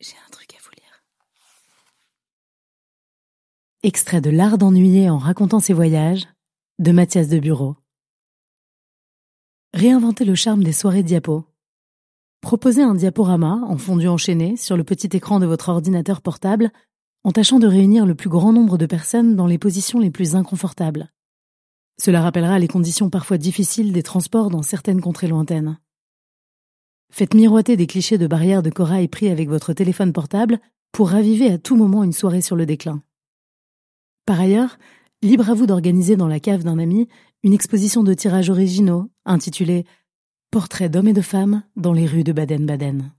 J'ai un truc à vous lire. Extrait de L'art d'ennuyer en racontant ses voyages de Mathias de Bureau. Réinventer le charme des soirées diapo. Proposez un diaporama en fondu enchaîné sur le petit écran de votre ordinateur portable en tâchant de réunir le plus grand nombre de personnes dans les positions les plus inconfortables. Cela rappellera les conditions parfois difficiles des transports dans certaines contrées lointaines. Faites miroiter des clichés de barrières de corail pris avec votre téléphone portable pour raviver à tout moment une soirée sur le déclin. Par ailleurs, libre à vous d'organiser dans la cave d'un ami une exposition de tirages originaux intitulée Portraits d'hommes et de femmes dans les rues de Baden-Baden.